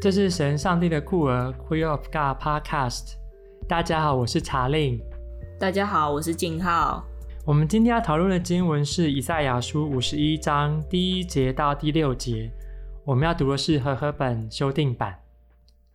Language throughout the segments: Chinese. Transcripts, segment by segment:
这是神上帝的酷儿 Queer of God Podcast。大家好，我是查令。大家好，我是静浩。我们今天要讨论的经文是以赛亚书五十一章第一节到第六节。我们要读的是和合本修订版。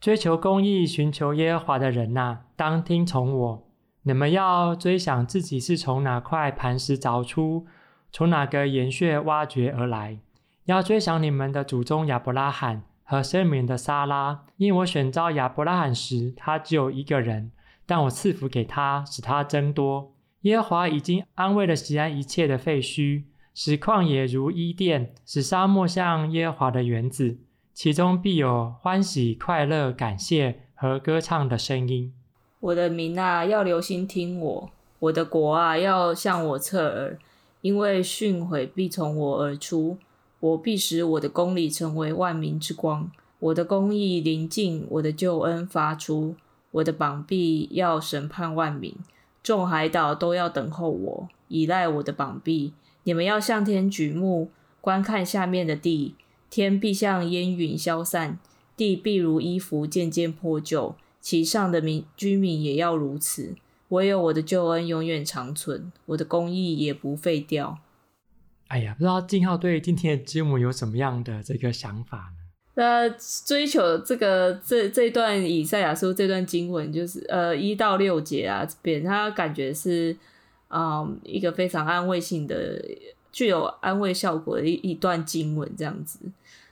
追求公义、寻求耶和华的人哪，当听从我。你们要追想自己是从哪块磐石凿出，从哪个岩穴挖掘而来。要追想你们的祖宗亚伯拉罕。和生米的撒拉，因我选召亚伯拉罕时，他只有一个人，但我赐福给他，使他增多。耶和华已经安慰了西安一切的废墟，使旷野如伊甸，使沙漠像耶和华的园子，其中必有欢喜、快乐、感谢和歌唱的声音。我的民啊，要留心听我；我的国啊，要向我侧耳，因为训诲必从我而出。我必使我的公理成为万民之光，我的公义临近，我的救恩发出，我的膀臂要审判万民，众海岛都要等候我，倚赖我的膀臂。你们要向天举目，观看下面的地，天必像烟云消散，地必如衣服渐渐破旧，其上的民居民也要如此。唯有我的救恩永远长存，我的公义也不废掉。哎呀，不知道静浩对今天的节目有什么样的这个想法呢？那追求这个这这段以赛亚书这段经文，就是呃一到六节啊，这边他感觉是嗯一个非常安慰性的、具有安慰效果的一一段经文，这样子。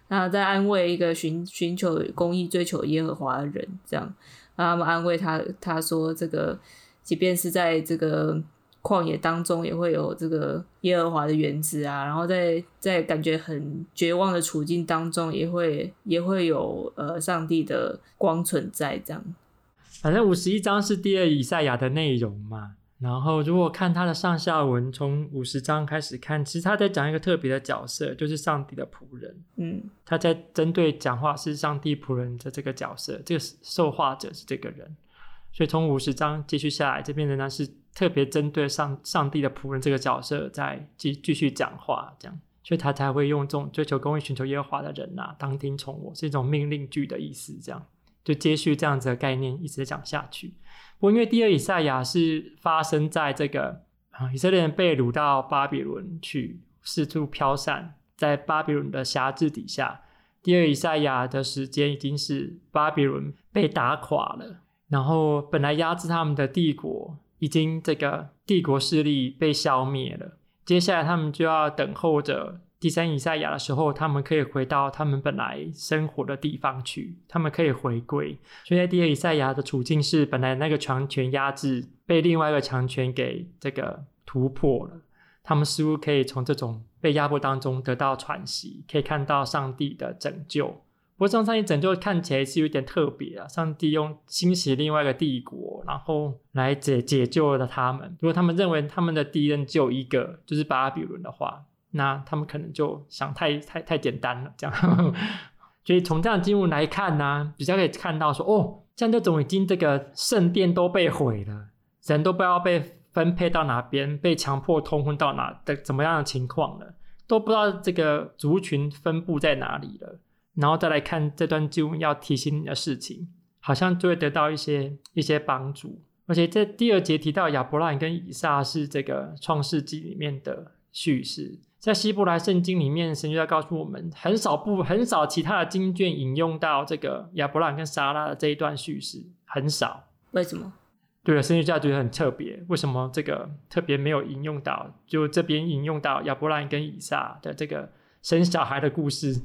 那在安慰一个寻寻求公义、追求耶和华的人，这样，那他们安慰他，他说这个，即便是在这个。旷野当中也会有这个耶和华的园子啊，然后在在感觉很绝望的处境当中，也会也会有呃上帝的光存在这样。反正五十一章是第二以赛亚的内容嘛，然后如果看他的上下文，从五十章开始看，其实他在讲一个特别的角色，就是上帝的仆人。嗯，他在针对讲话是上帝仆人的这个角色，这个受话者是这个人。所以从五十章继续下来，这边仍然是特别针对上上帝的仆人这个角色，在继继续讲话，这样，所以他才会用这种追求公义、寻求耶和华的人呐、啊，当听从我，是一种命令句的意思，这样就接续这样子的概念一直讲下去。不过因为第二以赛亚是发生在这个啊，以色列人被掳到巴比伦去，四处飘散在巴比伦的辖制底下。第二以赛亚的时间已经是巴比伦被打垮了。然后本来压制他们的帝国，已经这个帝国势力被消灭了。接下来他们就要等候着第三以赛亚的时候，他们可以回到他们本来生活的地方去，他们可以回归。所以在第二以赛亚的处境是，本来那个强权压制被另外一个强权给这个突破了，他们似乎可以从这种被压迫当中得到喘息，可以看到上帝的拯救。不过，上帝拯救看起来是有点特别啊！上帝用兴起另外一个帝国，然后来解解救了他们。如果他们认为他们的敌人只有一个，就是巴比伦的话，那他们可能就想太太太简单了。这样，所以从这样的经文来看呢、比较可以看到说，哦，像这种已经这个圣殿都被毁了，人都不知道被分配到哪边，被强迫通婚到哪的怎么样的情况了，都不知道这个族群分布在哪里了。然后再来看这段经文要提醒你的事情，好像就会得到一些一些帮助。而且这第二节提到亚伯拉罕跟以撒是这个创世纪里面的叙事，在希伯来圣经里面，神就要告诉我们，很少不很少其他的经卷引用到这个亚伯拉罕跟撒拉的这一段叙事，很少。为什么？对了，神学家觉得很特别，为什么这个特别没有引用到？就这边引用到亚伯拉罕跟以撒的这个生小孩的故事。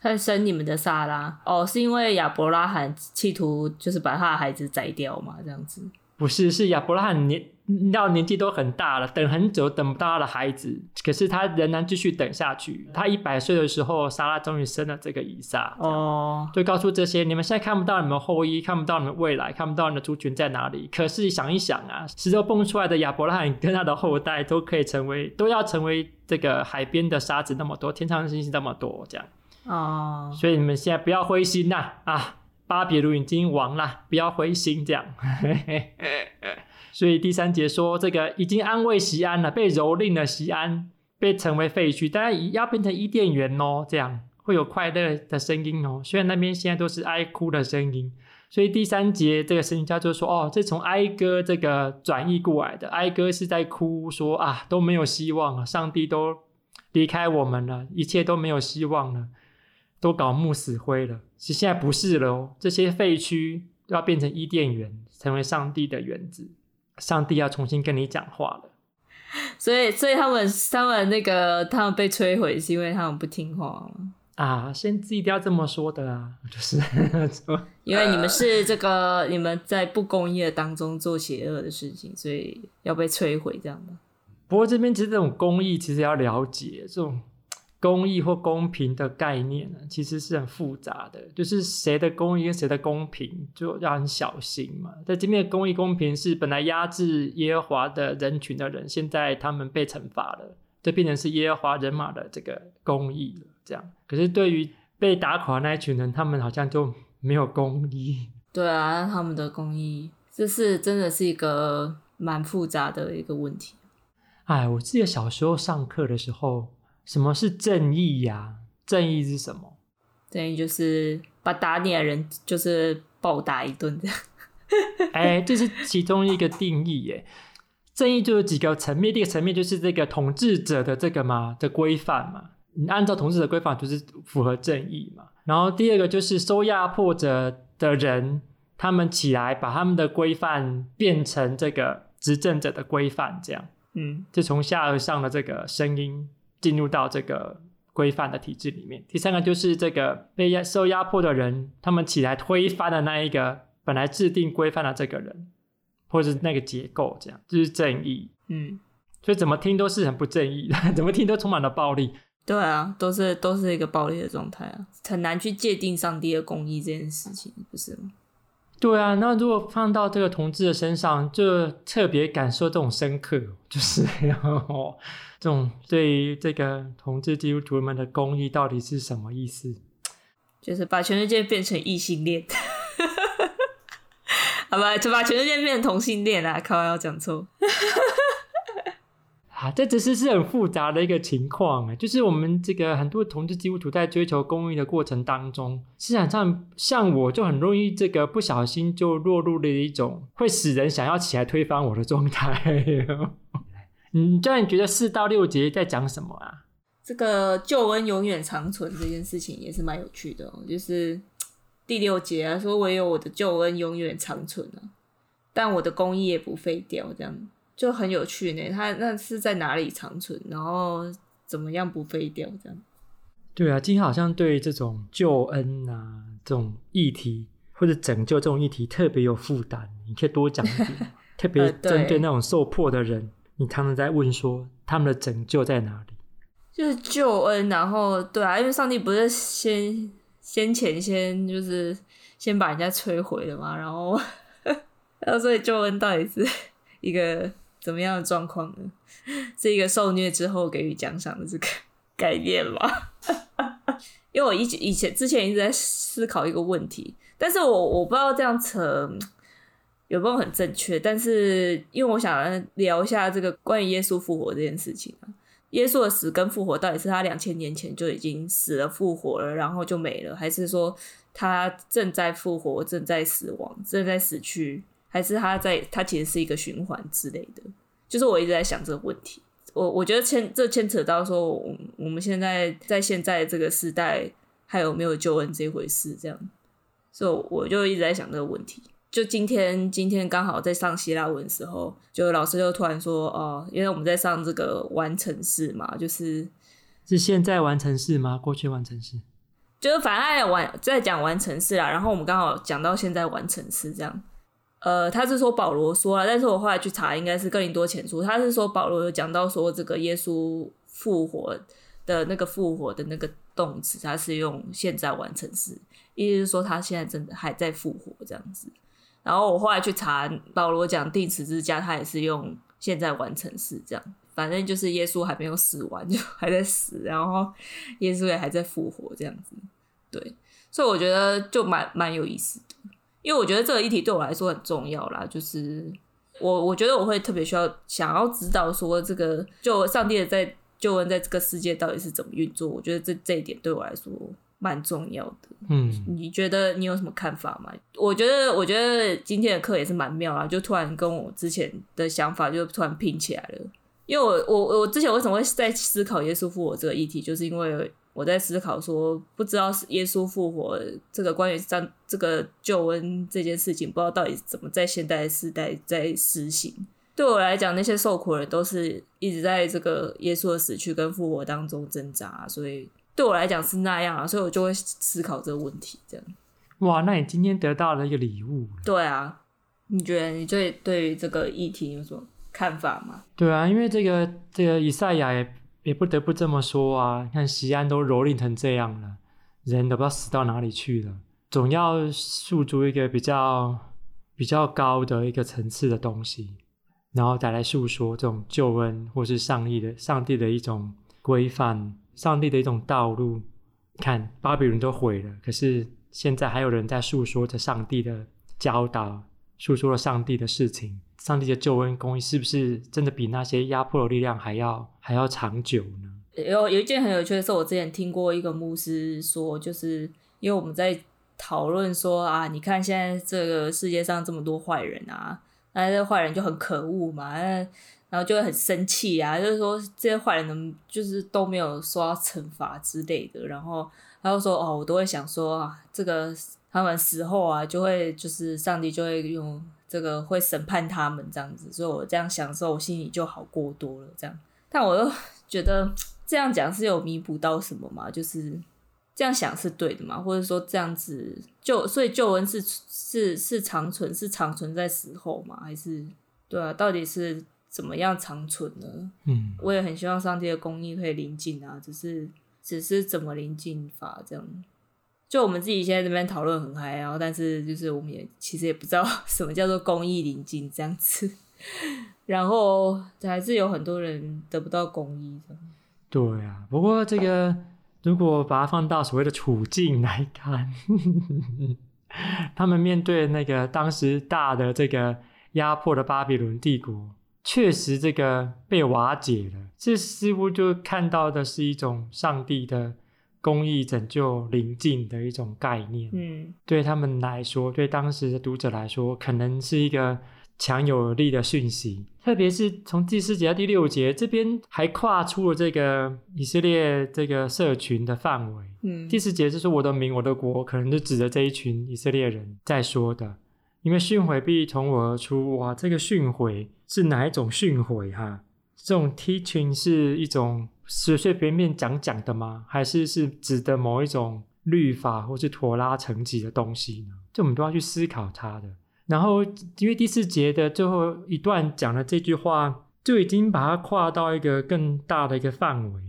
他生你们的撒拉哦，是因为亚伯拉罕企图就是把他的孩子宰掉嘛？这样子不是，是亚伯拉罕年到年纪都很大了，等很久等不到他的孩子，可是他仍然继续等下去。他一百岁的时候，撒拉终于生了这个以撒哦，就告诉这些你们现在看不到你们后裔，看不到你们未来，看不到你的族群在哪里。可是想一想啊，石头蹦出来的亚伯拉罕跟他的后代都可以成为，都要成为这个海边的沙子那么多，天上的星星那么多，这样。哦，所以你们现在不要灰心呐！啊，巴比伦已经亡了，不要灰心这样。所以第三节说，这个已经安慰西安了，被蹂躏了西安被成为废墟，当然要变成伊甸园哦，这样会有快乐的声音哦。虽然那边现在都是哀哭的声音，所以第三节这个神学家就说：“哦，这从哀歌这个转译过来的，哀歌是在哭说啊，都没有希望了，上帝都离开我们了，一切都没有希望了，都搞木死灰了。其实现在不是了哦，这些废墟都要变成伊甸园，成为上帝的园子，上帝要重新跟你讲话了。”所以，所以他们他们那个他们被摧毁，是因为他们不听话啊？先知一定要这么说的啊，就是 因为你们是这个你们在不公义的当中做邪恶的事情，所以要被摧毁这样的。不过这边其实这种公益，其实要了解这种。公益或公平的概念呢，其实是很复杂的。就是谁的公益跟谁的公平，就要很小心嘛。在这边的公益公平是本来压制耶和华的人群的人，现在他们被惩罚了，这变成是耶和华人马的这个公益了。这样，可是对于被打垮的那一群人，他们好像就没有公益。对啊，他们的公益，这是真的是一个蛮复杂的一个问题。哎，我记得小时候上课的时候。什么是正义呀、啊？正义是什么？正义就是把打你的人就是暴打一顿这样。哎、欸，这是其中一个定义耶。正义就有几个层面，第一个层面就是这个统治者的这个嘛的规范嘛，你按照统治者规范就是符合正义嘛。然后第二个就是受压迫者的人，他们起来把他们的规范变成这个执政者的规范，这样，嗯，就从下而上的这个声音。进入到这个规范的体制里面。第三个就是这个被压受压迫的人，他们起来推翻的那一个本来制定规范的这个人，或者是那个结构，这样就是正义。嗯，所以怎么听都是很不正义的，怎么听都充满了暴力。对啊，都是都是一个暴力的状态啊，很难去界定上帝的公义这件事情，不是吗？对啊，那如果放到这个同志的身上，就特别感受这种深刻，就是然后这种对于这个同志基督徒们的公益到底是什么意思？就是把全世界变成异性恋，好吧，就把全世界变成同性恋啊！靠，要讲错。这只是是很复杂的一个情况，就是我们这个很多同志基督徒在追求公益的过程当中，市场上像我就很容易这个不小心就落入了一种会使人想要起来推翻我的状态。你，这样你觉得四到六节在讲什么啊？这个救恩永远长存这件事情也是蛮有趣的，就是第六节啊，说唯有我的救恩永远长存啊，但我的公益也不废掉，这样。就很有趣呢，他那是在哪里长存，然后怎么样不废掉这样？对啊，今天好像对这种救恩啊这种议题或者拯救这种议题特别有负担，你可以多讲一点。特别针对那种受迫的人，你常常在问说他们的拯救在哪里？就是救恩，然后对啊，因为上帝不是先先前先就是先把人家摧毁了嘛，然后 然后所以救恩到底是一个。怎么样的状况呢？是一个受虐之后给予奖赏的这个 概念吗？因为我以以前之前一直在思考一个问题，但是我我不知道这样扯有没有很正确。但是因为我想聊一下这个关于耶稣复活这件事情啊，耶稣的死跟复活到底是他两千年前就已经死了复活了，然后就没了，还是说他正在复活、正在死亡、正在死去？还是他在，他其实是一个循环之类的，就是我一直在想这个问题。我我觉得牵这牵扯到说，我们现在在现在这个时代还有没有救恩这一回事？这样，所以我就一直在想这个问题。就今天今天刚好在上希腊文的时候，就老师就突然说，哦，因为我们在上这个完成式嘛，就是是现在完成式吗？过去完成式？就是反正在完在讲完成式啦。然后我们刚好讲到现在完成式这样。呃，他是说保罗说啊，但是我后来去查，应该是哥林多前书。他是说保罗有讲到说，这个耶稣复活的那个复活的那个动词，他是用现在完成时，意思是说他现在真的还在复活这样子。然后我后来去查保罗讲钉十字架，他也是用现在完成时这样。反正就是耶稣还没有死完，就 还在死，然后耶稣也还在复活这样子。对，所以我觉得就蛮蛮有意思的。因为我觉得这个议题对我来说很重要啦，就是我我觉得我会特别需要想要知道说这个就上帝的在救恩在这个世界到底是怎么运作？我觉得这这一点对我来说蛮重要的。嗯，你觉得你有什么看法吗？我觉得，我觉得今天的课也是蛮妙啊，就突然跟我之前的想法就突然拼起来了。因为我我我之前为什么会在思考耶稣复活这个议题，就是因为我在思考说，不知道是耶稣复活这个关于这这个救恩这件事情，不知道到底怎么在现代时代在实行。对我来讲，那些受苦的人都是一直在这个耶稣的死去跟复活当中挣扎，所以对我来讲是那样啊，所以我就会思考这个问题。这样，哇，那你今天得到了一个礼物。对啊，你觉得你对对于这个议题有什么看法吗？对啊，因为这个这个以赛亚也也不得不这么说啊，看西安都蹂躏成这样了，人都不知道死到哪里去了，总要诉诸一个比较比较高的一个层次的东西。然后再来诉说这种救恩，或是上帝的上帝的一种规范，上帝的一种道路。看巴比伦都毁了，可是现在还有人在诉说着上帝的教导，诉说了上帝的事情。上帝的救恩公义是不是真的比那些压迫的力量还要还要长久呢？有有一件很有趣的事，我之前听过一个牧师说，就是因为我们在讨论说啊，你看现在这个世界上这么多坏人啊。那这坏人就很可恶嘛，然后就会很生气啊，就是说这些坏人呢，就是都没有受到惩罚之类的。然后他就说：“哦，我都会想说啊，这个他们死后啊，就会就是上帝就会用这个会审判他们这样子。”所以我这样想的时候，我心里就好过多了。这样，但我又觉得这样讲是有弥补到什么吗？就是。这样想是对的吗？或者说这样子就，所以救恩是是是长存，是长存在死后吗？还是对啊？到底是怎么样长存呢？嗯，我也很希望上帝的公义可以临近啊，只是只是怎么临近法这样。就我们自己现在这边讨论很嗨，然后但是就是我们也其实也不知道什么叫做公益临近这样子，然后还是有很多人得不到公益的。对啊，不过这个。如果把它放到所谓的处境来看，他们面对那个当时大的这个压迫的巴比伦帝国，确实这个被瓦解了。这似乎就看到的是一种上帝的公义拯救临近的一种概念。嗯，对他们来说，对当时的读者来说，可能是一个。强有力的讯息，特别是从第四节到第六节这边，还跨出了这个以色列这个社群的范围。嗯，第四节就是我的民，我的国，可能就指着这一群以色列人在说的。因为训诲必从我而出，哇，这个训诲是哪一种训诲？哈，这种 teaching 是一种随随便便讲讲的吗？还是是指的某一种律法或是妥拉层级的东西呢？这我们都要去思考它的。然后，因为第四节的最后一段讲了这句话，就已经把它跨到一个更大的一个范围，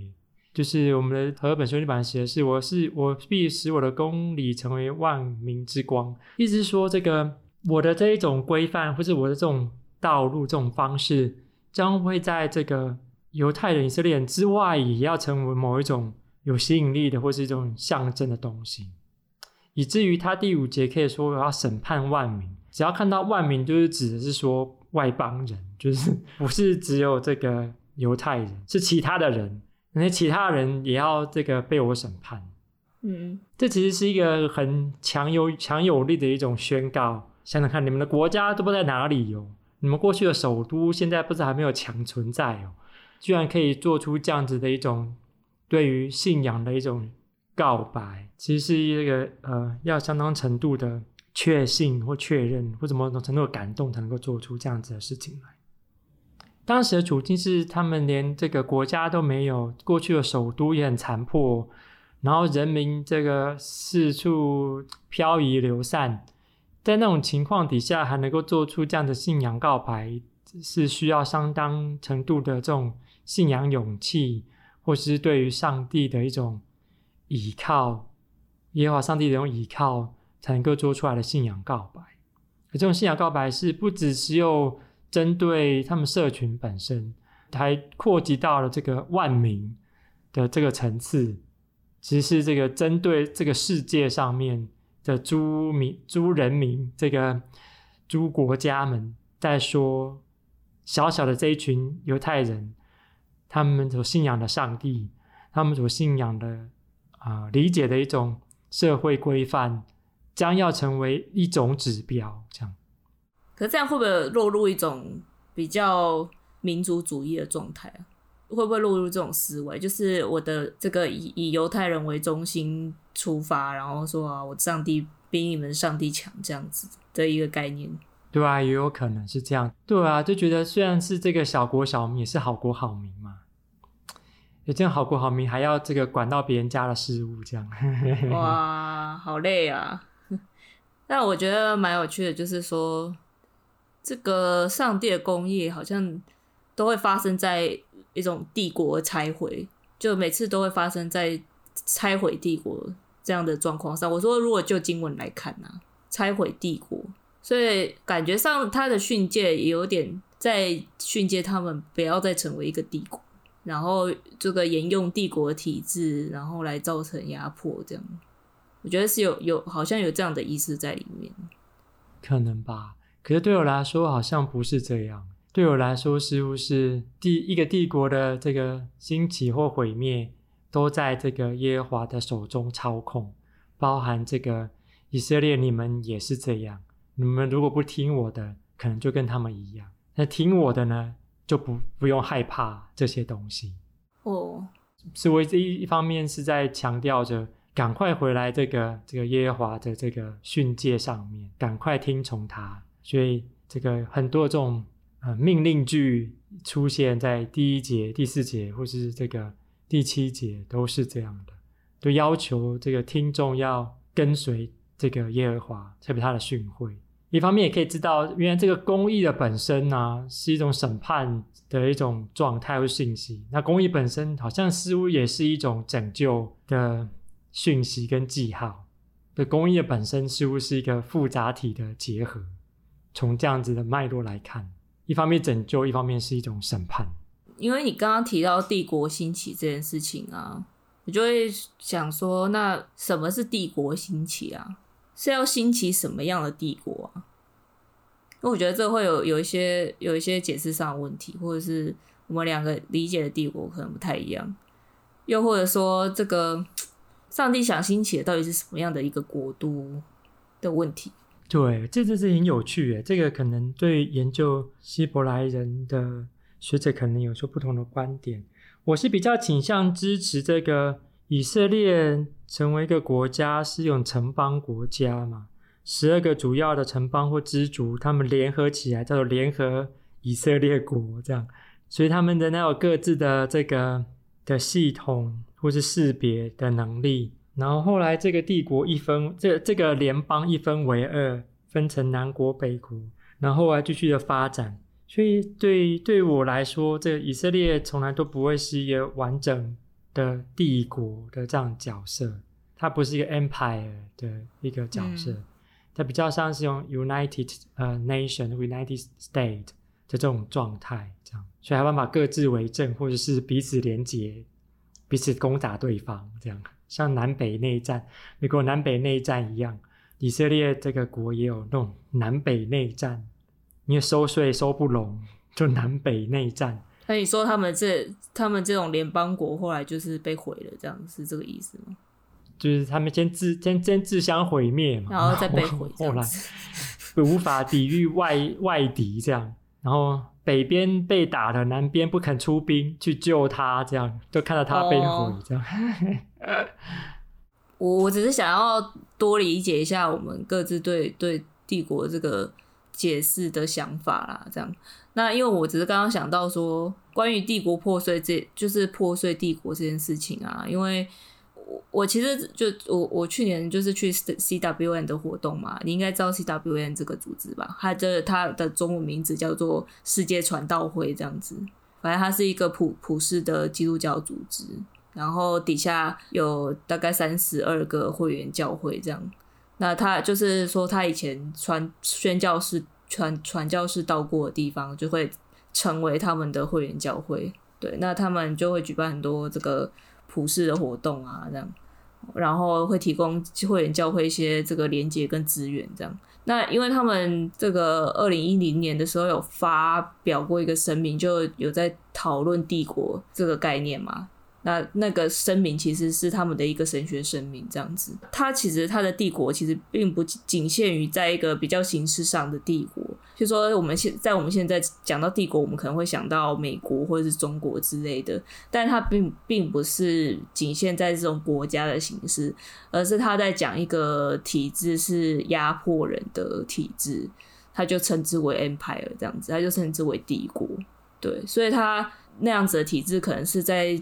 就是我们的和本修订版写的是：“我是我必使我的公理成为万民之光。”意思是说，这个我的这一种规范，或是我的这种道路、这种方式，将会在这个犹太人、以色列人之外，也要成为某一种有吸引力的，或是一种象征的东西，以至于他第五节可以说：“我要审判万民。”只要看到万民，就是指的是说外邦人，就是不是只有这个犹太人，是其他的人，那些其他人也要这个被我审判。嗯，这其实是一个很强有强有力的一种宣告。想想看，你们的国家都不在哪里哟，你们过去的首都现在不知道还没有强存在哦，居然可以做出这样子的一种对于信仰的一种告白，其实是一个呃要相当程度的。确信或确认或什么程度的感动，才能够做出这样子的事情来。当时的处境是，他们连这个国家都没有，过去的首都也很残破，然后人民这个四处漂移流散，在那种情况底下，还能够做出这样的信仰告白，是需要相当程度的这种信仰勇气，或是对于上帝的一种倚靠，耶和华上帝的一种倚靠。才能够做出来的信仰告白，而这种信仰告白是不只只有针对他们社群本身，还扩及到了这个万民的这个层次，其实是这个针对这个世界上面的诸民、诸人民，这个诸国家们，在说小小的这一群犹太人，他们所信仰的上帝，他们所信仰的啊、理解的一种社会规范，将要成为一种指标，这样。可这样会不会落入一种比较民族主义的状态啊？会不会落入这种思维？就是我的这个以以犹太人为中心出发，然后说啊，我上帝比你们上帝强这样子的一个概念。对啊，也有可能是这样。对啊，就觉得虽然是这个小国小民，也是好国好民嘛。有这样好国好民，还要这个管到别人家的事务，这样。哇，好累啊！但我觉得蛮有趣的，就是说，这个上帝的公义好像都会发生在一种帝国拆毁，就每次都会发生在拆毁帝国这样的状况上。我说，如果就经文来看呢、拆毁帝国。所以感觉上，他的训诫也有点在训诫他们不要再成为一个帝国，然后这个沿用帝国体制，然后来造成压迫，这样。我觉得是有有好像有这样的意思在里面，可能吧。可是对我来说，好像不是这样。对我来说，似乎是第一个帝国的这个兴起或毁灭，都在这个耶和华的手中操控，包含这个以色列，你们也是这样。你们如果不听我的，可能就跟他们一样。那听我的呢，就不不用害怕这些东西。哦，所以我这一方面是在强调着，赶快回来这个这个耶和华的这个训诫上面，赶快听从他。所以这个很多这种呃命令句出现在第一节、第四节，或是这个第七节，都是这样的，都要求这个听众要跟随这个耶和华，特别他的训诲。一方面也可以知道，原来这个公义的本身呢、是一种审判的一种状态或信息。那公义本身好像似乎也是一种拯救的讯息跟记号。对，公义的本身似乎是一个复杂体的结合。从这样子的脉络来看，一方面拯救，一方面是一种审判。因为你刚刚提到帝国兴起这件事情啊，我就会想说，那什么是帝国兴起啊？是要兴起什么样的帝国啊？因为我觉得这会有有一些有一些解释上的问题，或者是我们两个理解的帝国可能不太一样，又或者说这个 上帝想兴起的到底是什么样的一个国度的问题？对，这就是很有趣诶，这个可能对研究希伯来人的学者可能有说不同的观点。我是比较倾向支持这个。以色列成为一个国家是一种城邦国家嘛？十二个主要的城邦或支族，他们联合起来叫做联合以色列国，这样，所以他们的那有各自的这个的系统或是识别的能力。然后后来这个帝国一分，这这个联邦一分为二，分成南国北国，然后后来继续的发展。所以对对我来说，这个以色列从来都不会是一个完整。的帝国的这样角色，它不是一个 empire 的一个角色，嗯、它比较像是用 United 呃 nation United State 的这种状态，这样，所以还办法各自为政，或者是彼此连结，彼此攻打对方，这样，像南北内战，美国南北内战一样，以色列这个国也有那种南北内战，因为收税收不拢，就南北内战。那你说他们这他们这种联邦国后来就是被毁了，这样是这个意思吗？就是他们先自先先自相毁灭嘛，然后再被毁，后来无法抵御外外敌这样，然后北边被打的，南边不肯出兵去救他，这样就看到他被毁这样。我我只是想要多理解一下我们各自对对帝国这个解释的想法啦，这样。那因为我只是刚刚想到说，关于帝国破碎这，就是破碎帝国这件事情啊。因为我我其实就我我去年就是去 CWN 的活动嘛，你应该知道 CWN 这个组织吧？它的它的中文名字叫做世界传道会这样子。反正它是一个普普世的基督教组织，然后底下有大概三十二个会员教会这样。那他就是说，他以前传宣教士。传传教士到过的地方，就会成为他们的会员教会。对，那他们就会举办很多这个普世的活动啊，这样。然后会提供会员教会一些这个连接跟资源这样。那因为他们这个二零一零年的时候有发表过一个声明，就有在讨论帝国这个概念嘛。那那个声明其实是他们的一个神学声明，这样子。它其实它的帝国其实并不仅限于在一个比较形式上的帝国，就说我们现在我们现在讲到帝国，我们可能会想到美国或者是中国之类的，但它并并不是仅限在这种国家的形式，而是他在讲一个体制是压迫人的体制，他就称之为 empire 这样子，他就称之为帝国。对，所以他那样子的体制可能是在。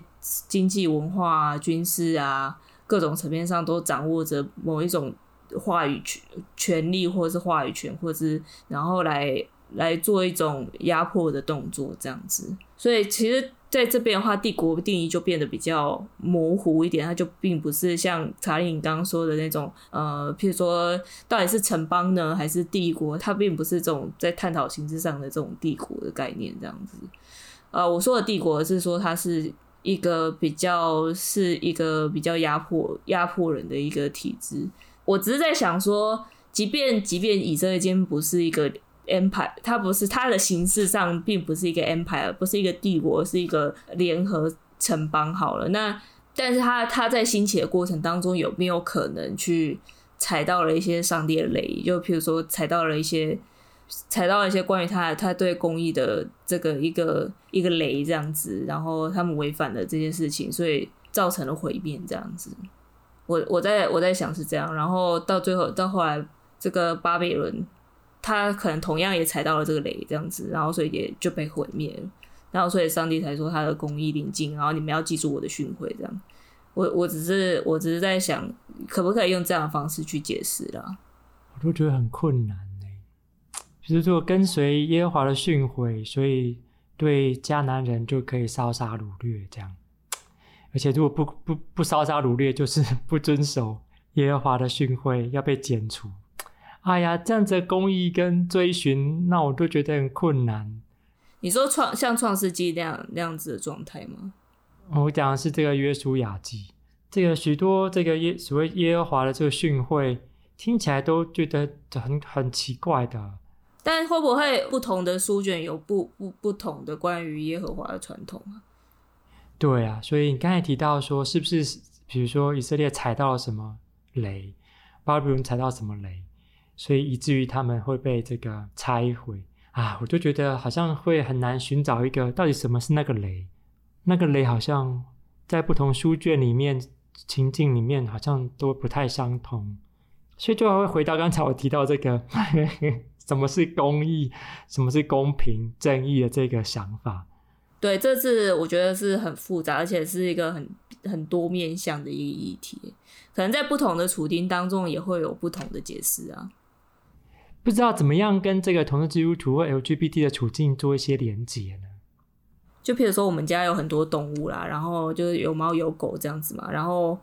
经济、文化、军事啊，各种层面上都掌握着某一种话语权、权力，或者是话语权，或者是然后来来做一种压迫的动作，这样子。所以，其实在这边的话，帝国定义就变得比较模糊一点，它就并不是像查理你刚刚说的那种，呃，譬如说到底是城邦呢，还是帝国？它并不是这种在探讨形式上的这种帝国的概念，这样子。呃，我说的帝国是说它是。一个比较是一个比较压迫压迫人的一个体制，我只是在想说，即便即便以色列今天不是一个 empire，它不是它的形式上并不是一个 empire，不是一个帝国，是一个联合城邦好了。那但是它它在兴起的过程当中，有没有可能去踩到了一些上帝的雷？就譬如说踩到了一些。踩到一些关于他他对公益的这个一个一个雷这样子，然后他们违反了这件事情，所以造成了毁灭这样子。我我在我在想是这样，然后到最后到后来，这个巴比伦他可能同样也踩到了这个雷这样子，然后所以也就被毁灭了。然后所以上帝才说他的公益临近，然后你们要记住我的训诲这样。我我只是我只是在想，可不可以用这样的方式去解释啦？我都觉得很困难。就是说，跟随耶和华的训诲，所以对迦南人就可以烧杀掳掠这样。而且，如果不不不烧杀掳掠，就是不遵守耶和华的训诲，要被剪除。哎呀，这样子的公义跟追寻，那我都觉得很困难。你说创像创世纪那样那样子的状态吗？我讲的是这个约书亚记，这个许多这个耶所谓耶和华的这个训诲，听起来都觉得很很奇怪的。但会不会不同的书卷有不不不同的关于耶和华的传统啊？对啊，所以你刚才提到说，是不是比如说以色列踩到了什么雷，巴比伦踩到什么雷，所以以至于他们会被这个拆毁啊？我就觉得好像会很难寻找一个到底什么是那个雷，那个雷好像在不同书卷里面情境里面好像都不太相同，所以就还会回到刚才我提到这个。什么是公益？什么是公平正义的这个想法？对，这次我觉得是很复杂，而且是一个很很多面向的一个议题。可能在不同的处境当中，也会有不同的解释啊。不知道怎么样跟这个同志基督徒或 LGBT 的处境做一些连接呢？就譬如说，我们家有很多动物啦，然后就是有猫有狗这样子嘛。然后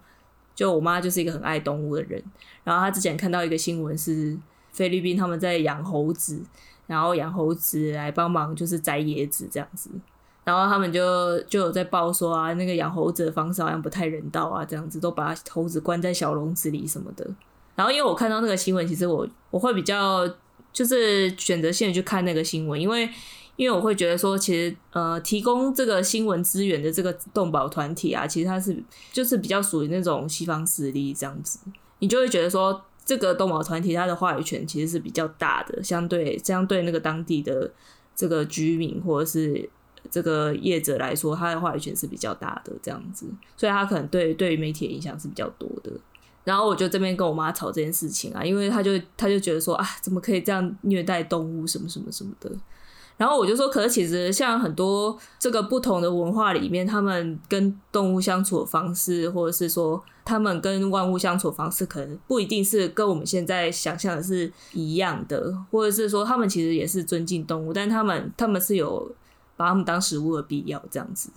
就我妈就是一个很爱动物的人，然后她之前看到一个新闻是。菲律宾他们在养猴子，然后养猴子来帮忙就是摘椰子这样子，然后他们就就有在报说啊，那个养猴子的方式好像不太人道啊，这样子都把猴子关在小笼子里什么的。然后因为我看到那个新闻，其实我我会比较就是选择性的去看那个新闻，因为因为我会觉得说，其实呃提供这个新闻资源的这个动保团体啊，其实它是就是比较属于那种西方势力这样子，你就会觉得说。这个动保团体，它的话语权其实是比较大的，相对相对那个当地的这个居民或者是这个业者来说，他的话语权是比较大的这样子，所以他可能对对于媒体的影响是比较多的。然后我就这边跟我妈吵这件事情啊，因为他就他就觉得说啊，怎么可以这样虐待动物什么什么什么的。然后我就说，可是其实像很多这个不同的文化里面，他们跟动物相处的方式，或者是说他们跟万物相处方式，可能不一定是跟我们现在想象的是一样的，或者是说他们其实也是尊敬动物，但他们他们是有把他们当食物的必要这样子。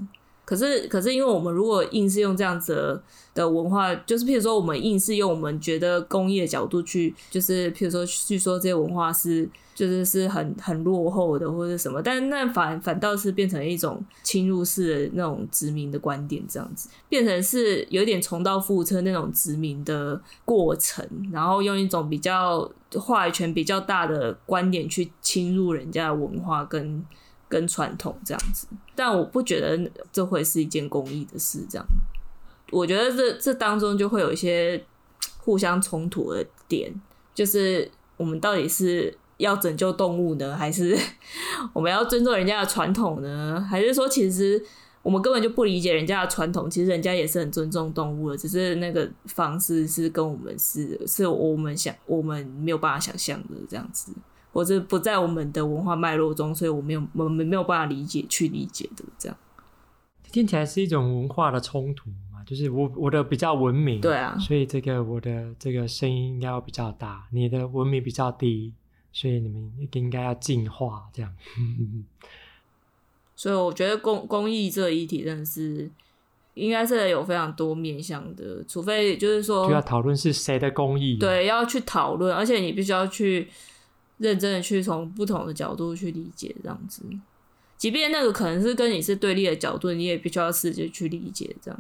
可是，可是，因为我们如果硬是用这样子的，文化，就是譬如说，我们硬是用我们觉得公益的角度去，就是譬如说去说这些文化是，就是是很很落后的或者什么，但那反反倒是变成一种侵入式的那种殖民的观点，这样子变成是有点重蹈覆辙那种殖民的过程，然后用一种比较话语权比较大的观点去侵入人家的文化跟。跟传统这样子，但我不觉得这会是一件公益的事。这样，我觉得这这当中就会有一些互相冲突的点，就是我们到底是要拯救动物呢，还是 我们要尊重人家的传统呢？还是说，其实我们根本就不理解人家的传统？其实人家也是很尊重动物的，只是那个方式是跟我们是是我们想我们没有办法想象的这样子。或者不在我们的文化脉络中，所以我没有我们没有办法理解去理解的这样，听起来是一种文化的冲突嘛？就是我我的比较文明，对啊，所以这个我的这个声音应该要比较大，你的文明比较低，所以你们应该要进化这样。所以我觉得公公益这个议题真的是应该是有非常多面向的，除非就是说就要讨论是谁的公益，对，要去讨论，而且你必须要去。认真的去从不同的角度去理解这样子，即便那个可能是跟你是对立的角度，你也必须要试着去理解这样。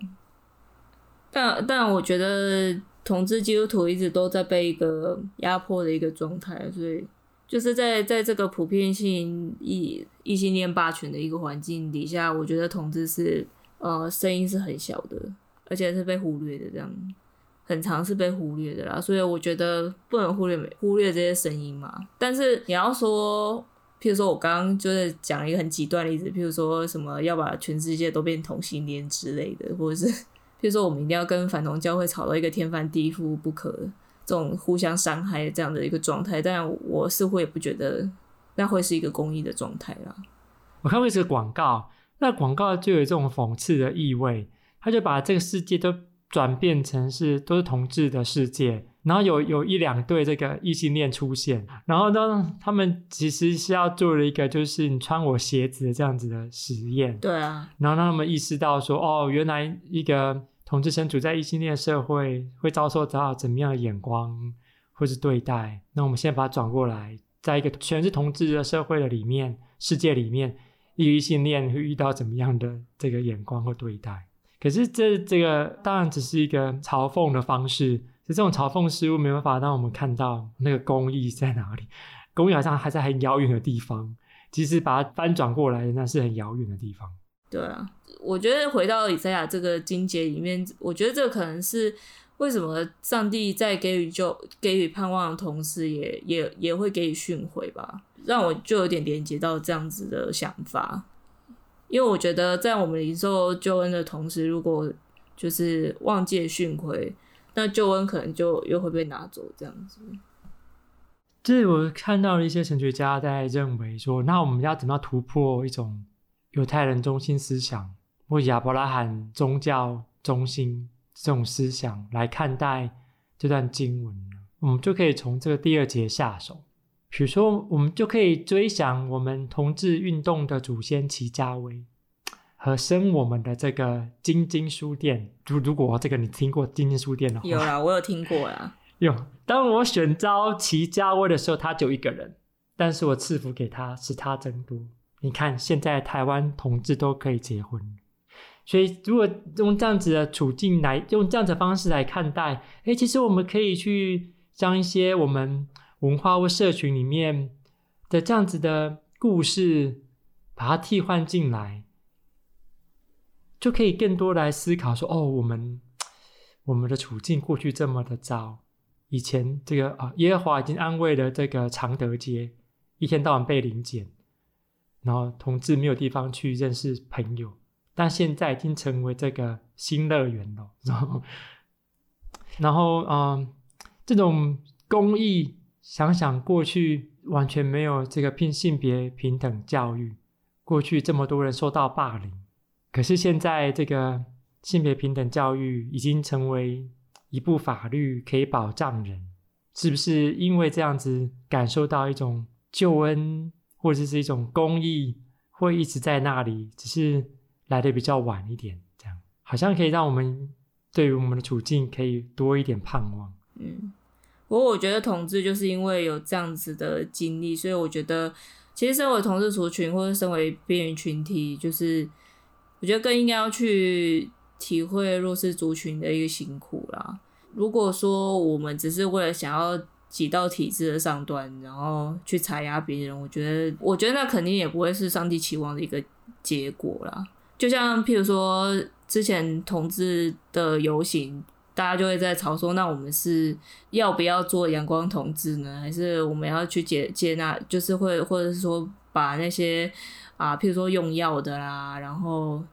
但但我觉得同志基督徒一直都在被一个压迫的一个状态，所以就是在在这个普遍性异异性恋霸权的一个环境底下，我觉得同志是呃声音是很小的，而且是被忽略的这样。很常是被忽略的啦，所以我觉得不能忽略忽略这些声音嘛。但是你要说，譬如说我刚刚就是讲一个很极端的例子，譬如说什么要把全世界都变同性恋之类的，或者是 譬如说我们一定要跟反同教会吵到一个天翻地覆不可，这种互相伤害这样的一个状态，但我似乎也不觉得那会是一个公益的状态啦。我看过一个广告，那广告就有这种讽刺的意味，他就把这个世界都。转变成是都是同志的世界，然后有有一两对这个异性恋出现，然后呢，他们其实是要做了一个就是你穿我鞋子的这样子的实验，对啊，然后让他们意识到说，哦，原来一个同志身处在异性恋社会会遭受到怎么样的眼光或是对待，那我们现在把它转过来，在一个全是同志的社会的里面世界里面，一个异性恋会遇到怎么样的这个眼光或对待。可是这这个当然只是一个嘲讽的方式，就这种嘲讽似乎没办法让我们看到那个公益在哪里，公益好像还在很遥远的地方。其实把它翻转过来，那是很遥远的地方。对啊，我觉得回到以赛亚这个经节里面，我觉得这可能是为什么上帝在给予就给予盼望的同时也，也也也会给予训诲吧，让我就有点连接到这样子的想法。因为我觉得，在我们领受救恩的同时，如果就是忘记训诲，那救恩可能就又会被拿走，这样子。这我看到了一些神学家在认为说，那我们要怎么样突破一种犹太人中心思想或亚伯拉罕宗教中心这种思想来看待这段经文呢？我们就可以从这个第二节下手。比如说，我们就可以追想我们同志运动的祖先齐家威，和生我们的这个晶晶书店。如如果这个你听过晶晶书店的话，有啦，我有听过呀。有，当我选招齐家威的时候，他就一个人，但是我赐福给他，使他增多。你看，现在台湾同志都可以结婚，所以如果用这样子的处境来，用这样子的方式来看待，哎，其实我们可以去将一些我们。文化或社群里面的这样子的故事，把它替换进来，就可以更多来思考说：哦，我们我们的处境过去这么的糟，以前这个啊，耶和华已经安慰了这个常德街，一天到晚被临检，然后同志没有地方去认识朋友，但现在已经成为这个新乐园了。然后，然后嗯，这种公益。想想过去完全没有这个拼性别平等教育，过去这么多人受到霸凌，可是现在这个性别平等教育已经成为一部法律，可以保障人，是不是因为这样子感受到一种救恩，或者是一种公义，会一直在那里，只是来的比较晚一点，这样好像可以让我们对于我们的处境可以多一点盼望。嗯，不过我觉得同志就是因为有这样子的经历，所以我觉得其实身为同志族群或者身为边缘群体，就是我觉得更应该要去体会弱势族群的一个辛苦啦。如果说我们只是为了想要挤到体制的上端，然后去踩压别人，我觉得，我觉得那肯定也不会是上帝期望的一个结果啦。就像譬如说，之前同志的游行，大家就会在吵说，那我们是要不要做阳光同志呢？还是我们要去接接纳，就是会，或者是说把那些啊，譬如说用药的啦，然后。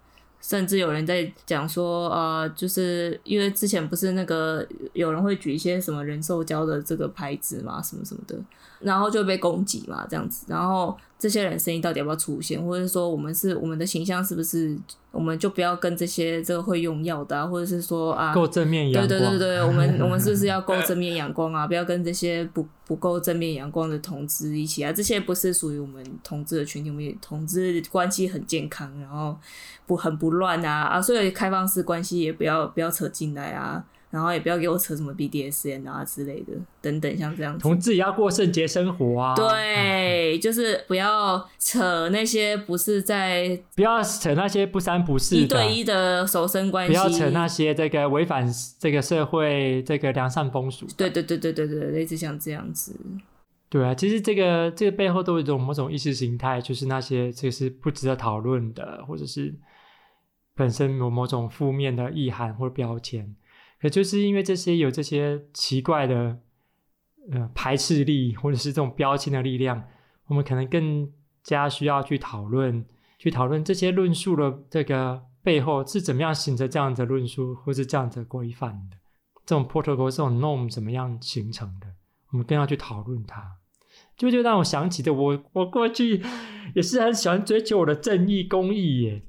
甚至有人在讲说，呃，就是因为之前不是那个有人会举一些什么人兽交的这个牌子嘛，什么什么的，然后就被攻击嘛，这样子，然后。这些人声音到底要不要出现，或者说我们是我们的形象是不是，我们就不要跟这些这个会用药的、啊，或者是说啊，够正面阳光，对对对对，我们 我们是不是要够正面阳光啊？不要跟这些不不够正面阳光的同志一起啊？这些不是属于我们同志的群体，我们也同志关系很健康，然后不很不乱啊啊，所以开放式关系也不要不要扯进来啊。然后也不要给我扯什么 BDSN 啊之类的，等等像这样子。同志也要过圣洁生活啊！对，就是不要扯那些不是在，不要扯那些不三不四一对一的手生关系，不要扯那些这个违反这个社会这个良善风俗。对对对对对对，类似像这样子。对啊，其实这个这个背后都有一种某种意识形态，就是那些这是不值得讨论的，或者是本身有某种负面的意涵或者标签。也就是因为这些有这些奇怪的呃排斥力，或者是这种标签的力量，我们可能更加需要去讨论，去讨论这些论述的这个背后是怎么样形成这样的论述，或是这样的规范的，这种 protocol 这种 norm 怎么样形成的，我们更要去讨论它。就就让我想起的我，我过去也是很喜欢追求我的正义公义耶。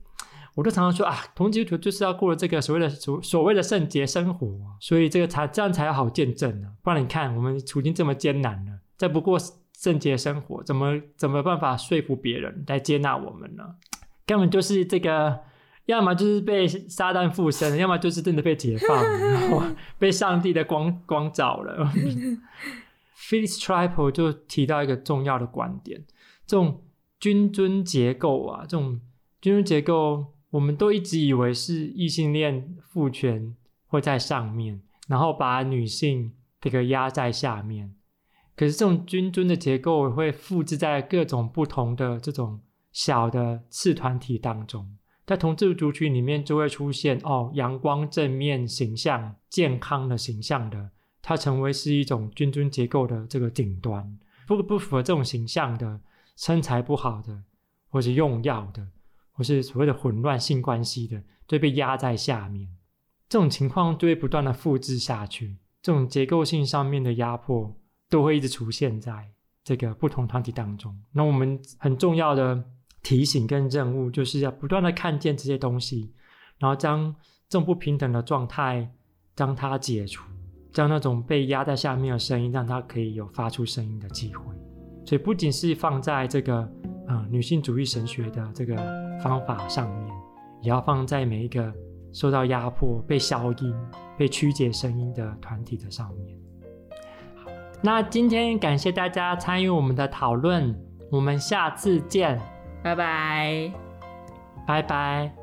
我都常常说啊，同基督徒就是要过这个所谓的所所谓的圣洁生活，所以这个才这样才好见证呢。不然你看我们处境这么艰难了，再不过圣洁生活，怎么怎么办法说服别人来接纳我们呢？根本就是这个，要么就是被撒旦附身，要么就是真的被解放，然后 被上帝的光光照了。Phyllis Triple 就提到一个重要的观点：这种君尊结构啊，这种君尊结构。我们都一直以为是异性恋父权会在上面，然后把女性这个压在下面。可是这种君尊的结构会复制在各种不同的这种小的次团体当中，在同志族群里面就会出现哦，阳光正面形象、健康的形象的，它成为是一种君尊结构的这个顶端。不不符合这种形象的，身材不好的，或是用药的。或是所谓的混乱性关系的，就被压在下面，这种情况就会不断的复制下去。这种结构性上面的压迫，都会一直出现在这个不同团体当中。那我们很重要的提醒跟任务，就是要不断的看见这些东西，然后将这种不平等的状态，将它解除，将那种被压在下面的声音，让它可以有发出声音的机会。所以不仅是放在这个。啊、嗯，女性主义神学的这个方法上面，也要放在每一个受到压迫、被消音、被曲解声音的团体的上面。好，那今天感谢大家参与我们的讨论，我们下次见，拜拜，拜拜。